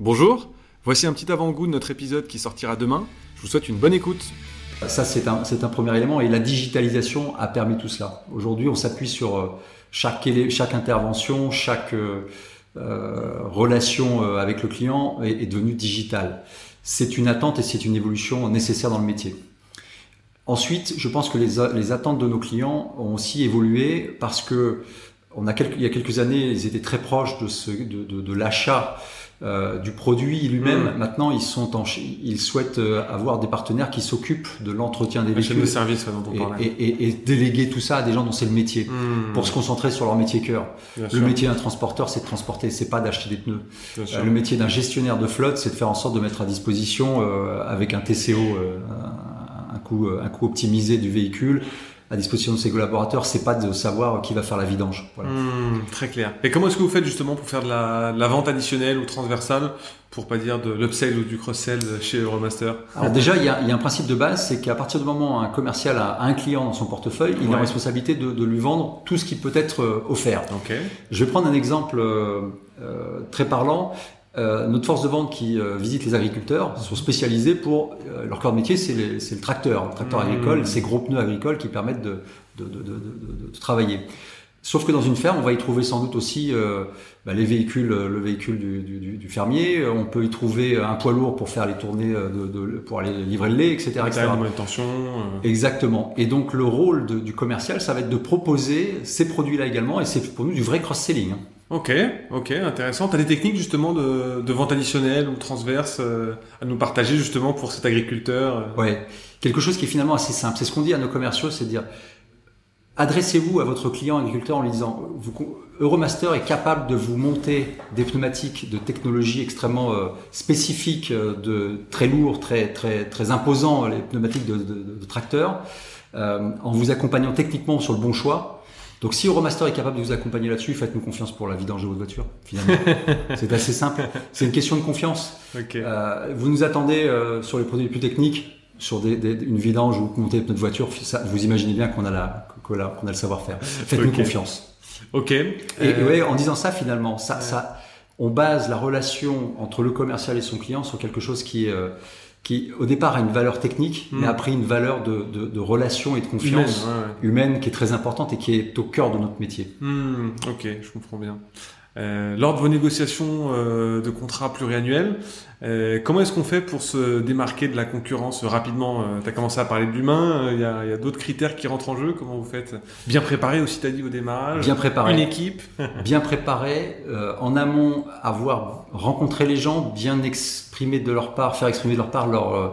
Bonjour, voici un petit avant-goût de notre épisode qui sortira demain. Je vous souhaite une bonne écoute. Ça, c'est un, premier élément et la digitalisation a permis tout cela. Aujourd'hui, on s'appuie sur euh, chaque, intervention, chaque euh, euh, relation avec le client est, devenue digitale. C'est une attente et c'est une évolution nécessaire dans le métier. Ensuite, je pense que les, attentes de nos clients ont aussi évolué parce que y a quelques années, ils étaient très proches de l'achat euh, du produit lui-même. Mm. Maintenant, ils sont en, ils souhaitent euh, avoir des partenaires qui s'occupent de l'entretien des de véhicules service dont on et, parlait. et- et- et déléguer tout ça à des gens dont c'est le métier Hmm, pour se concentrer sur leur métier cœur. bien Le sûr, métier d'un transporteur, c'est de transporter, c'est pas d'acheter des pneus. Euh, le métier d'un gestionnaire de flotte, c'est de faire en sorte de mettre à disposition euh, avec un TCO, euh, un, un coût, un coût optimisé du véhicule à disposition de ses collaborateurs. C'est pas de savoir qui va faire la vidange. Voilà. Hmm, très clair. Et comment est-ce que vous faites justement pour faire de la, de la vente additionnelle ou transversale, pour pas dire de l'upsell ou du cross-sell chez Euromaster? Alors déjà, il y, a, il y a un principe de base, c'est qu'à partir du moment où un commercial a un client dans son portefeuille, il a la responsabilité de, de lui vendre tout ce qui peut être euh, offert. Ok. Je vais prendre un exemple euh, euh, très parlant. Euh, notre force de vente qui euh, visite les agriculteurs sont spécialisés pour euh, leur corps de métier, c'est le tracteur, le tracteur Mmh. agricole, ces gros pneus agricoles qui permettent de, de, de, de, travailler. Sauf que dans une ferme, on va y trouver sans doute aussi euh, bah, les véhicules, euh, le véhicule du, du, du- fermier. Euh, On peut y trouver un poids lourd pour faire les tournées, euh, de, de- pour aller livrer le lait, etc. etc. Tension. euh, Exactement. Et donc le rôle du commercial, ça va être de proposer ces produits-là également, et c'est pour nous du vrai cross-selling. hein. Ok, ok, intéressant. T'as des techniques justement de, vente additionnelle ou transverse euh, à nous partager justement pour cet agriculteur euh, Ouais, quelque chose qui est finalement assez simple. C'est ce qu'on dit à nos commerciaux, c'est de dire adressez-vous à votre client agriculteur en lui disant Euromaster est capable de vous monter des pneumatiques de technologie extrêmement euh, spécifiques, de très lourds, très très très imposants, les pneumatiques de, tracteurs, en vous accompagnant techniquement sur le bon choix. Donc si Euromaster est capable de vous accompagner là-dessus, faites-nous confiance pour la vidange de votre voiture. Finalement, c'est assez simple. C'est une question de confiance. Euh, vous nous attendez euh, sur les produits les plus techniques, sur des, des- une vidange ou monter de voiture, ça, vous imaginez bien qu'on a, la, qu'on a, qu'on a le savoir-faire. Faites-nous confiance. Ok. Et, Euh, ouais, en disant ça, finalement, ça, ça, on base la relation entre le commercial et son client sur quelque chose qui, est, qui au départ, a une valeur technique, Mm. mais a pris une valeur de, de, de relation et de confiance humaine, ouais, ouais. humaine qui est très importante et qui est au cœur de notre métier. Hmm, ok, je comprends bien. Euh, lors de vos négociations euh, de contrats pluriannuels, euh, comment est-ce qu'on fait pour se démarquer de la concurrence rapidement Tu as commencé à parler de l'humain, il y a, d'autres critères qui rentrent en jeu. Comment vous faites Bien préparé aussi, t'as dit au démarrage. Bien préparé. Une équipe. bien préparé, euh, en amont, avoir rencontré les gens, bien exprimer de leur part, faire exprimer de leur part leurs euh,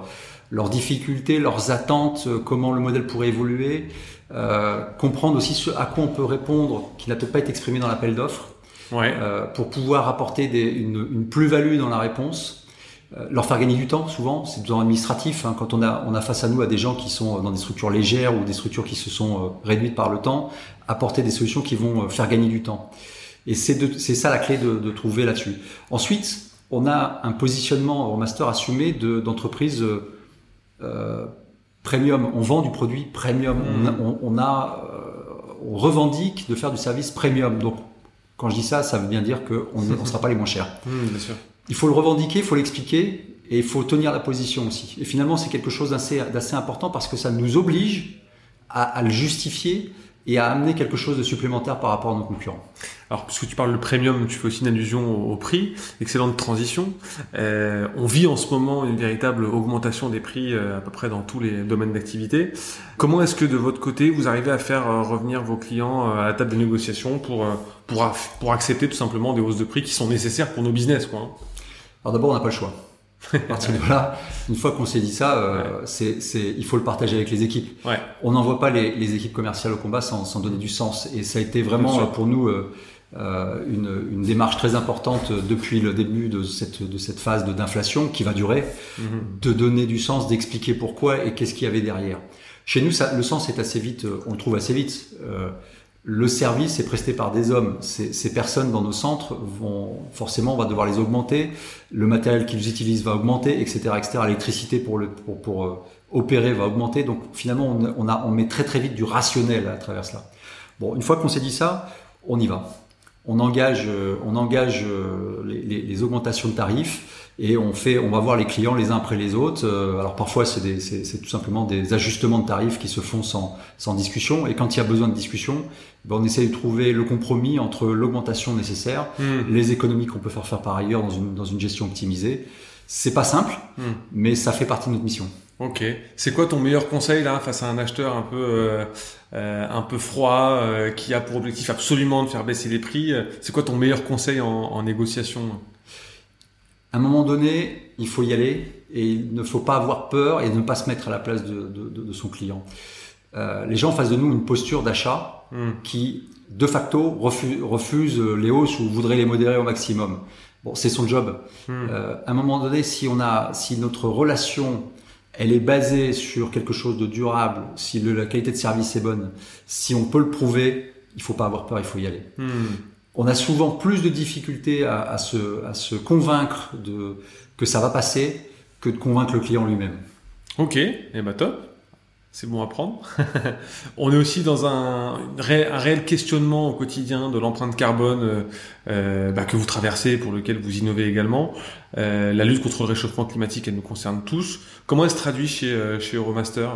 leurs difficultés, leurs attentes, comment le modèle pourrait évoluer, euh, comprendre aussi ce à quoi on peut répondre qui n'a peut-être pas été exprimé dans l'appel d'offres, Ouais. euh, pour pouvoir apporter des, une, une plus-value dans la réponse. Euh, leur faire gagner du temps, souvent, c'est besoin administratif. Hein, quand on a, on a face à nous à des gens qui sont dans des structures légères ou des structures qui se sont euh, réduites par le temps, apporter des solutions qui vont faire gagner du temps. Et c'est ça la clé de, de trouver là-dessus. Ensuite, on a un positionnement au master assumé de- d'entreprise euh, premium. On vend du produit premium. On a, on, on a, on revendique de faire du service premium. Donc, quand je dis ça, ça veut bien dire qu'on ne sera pas les moins chers. Bien sûr. Il faut le revendiquer, il faut l'expliquer et il faut tenir la position aussi. Et finalement, c'est quelque chose d'assez d'assez important parce que ça nous oblige à, à le justifier et à amener quelque chose de supplémentaire par rapport à nos concurrents. Alors, puisque tu parles de premium, tu fais aussi une allusion au, prix. Excellente transition. Euh, on vit en ce moment une véritable augmentation des prix euh, à peu près dans tous les domaines d'activité. Comment est-ce que de votre côté, vous arrivez à faire euh, revenir vos clients à la table des négociations pour, pour, pour accepter tout simplement des hausses de prix qui sont nécessaires pour nos business quoi, hein? Alors d'abord, on n'a pas le choix. À partir de là, une fois qu'on s'est dit ça, euh, c'est, c'est, il faut le partager avec les équipes. Ouais. On n'envoie pas les, les équipes commerciales au combat sans, sans donner du sens. Et ça a été vraiment pour nous euh, euh, une, une démarche très importante depuis le début de cette, de cette phase de, d'inflation qui va durer, Mhm. de donner du sens, d'expliquer pourquoi et qu'est-ce qu'il y avait derrière. Chez nous, ça, le sens est assez vite, on le trouve assez vite. Euh, le service est presté par des hommes. Ces, personnes dans nos centres vont forcément, on va devoir les augmenter. Le matériel qu'ils utilisent va augmenter, etc., etc. L'électricité pour pour, euh, opérer va augmenter. Donc finalement, on, a on met très très vite du rationnel à travers cela. Bon, une fois qu'on s'est dit ça, on y va. on engage, on engage les, augmentations de tarifs et on fait, on va voir les clients les uns après les autres. alors parfois c'est tout simplement des ajustements de tarifs qui se font sans, sans discussion. Et quand il y a besoin de discussion, ben on essaie de trouver le compromis entre l'augmentation nécessaire, hmm. les économies qu'on peut faire faire par ailleurs dans une, dans une gestion optimisée. C'est pas simple, hmm. mais ça fait partie de notre mission. Ok. C'est quoi ton meilleur conseil là face à un acheteur un peu euh, euh un peu froid euh, qui a pour objectif absolument de faire baisser les prix C'est quoi ton meilleur conseil en, en, négociation? À un moment donné, il faut y aller et il ne faut pas avoir peur et ne pas se mettre à la place de, de, de son client. Les gens en face de nous une posture d'achat hmm. qui de facto refuse, refuse les hausses ou voudrait les modérer au maximum. Bon, c'est son job. Hmm. À un moment donné, si on a, si notre relation elle est basée sur quelque chose de durable, si la qualité de service est bonne, si on peut le prouver, il faut pas avoir peur, il faut y aller. Hmm. On a souvent plus de difficultés à, à, se, à se convaincre de, que ça va passer que de convaincre le client lui-même. Ok, et eh ben top c'est bon à prendre. on est aussi dans un, réel questionnement au quotidien de l'empreinte carbone euh, euh, bah, que vous traversez, pour lequel vous innovez également. Euh, la lutte contre le réchauffement climatique, elle nous concerne tous. Comment elle se traduit chez Euromaster?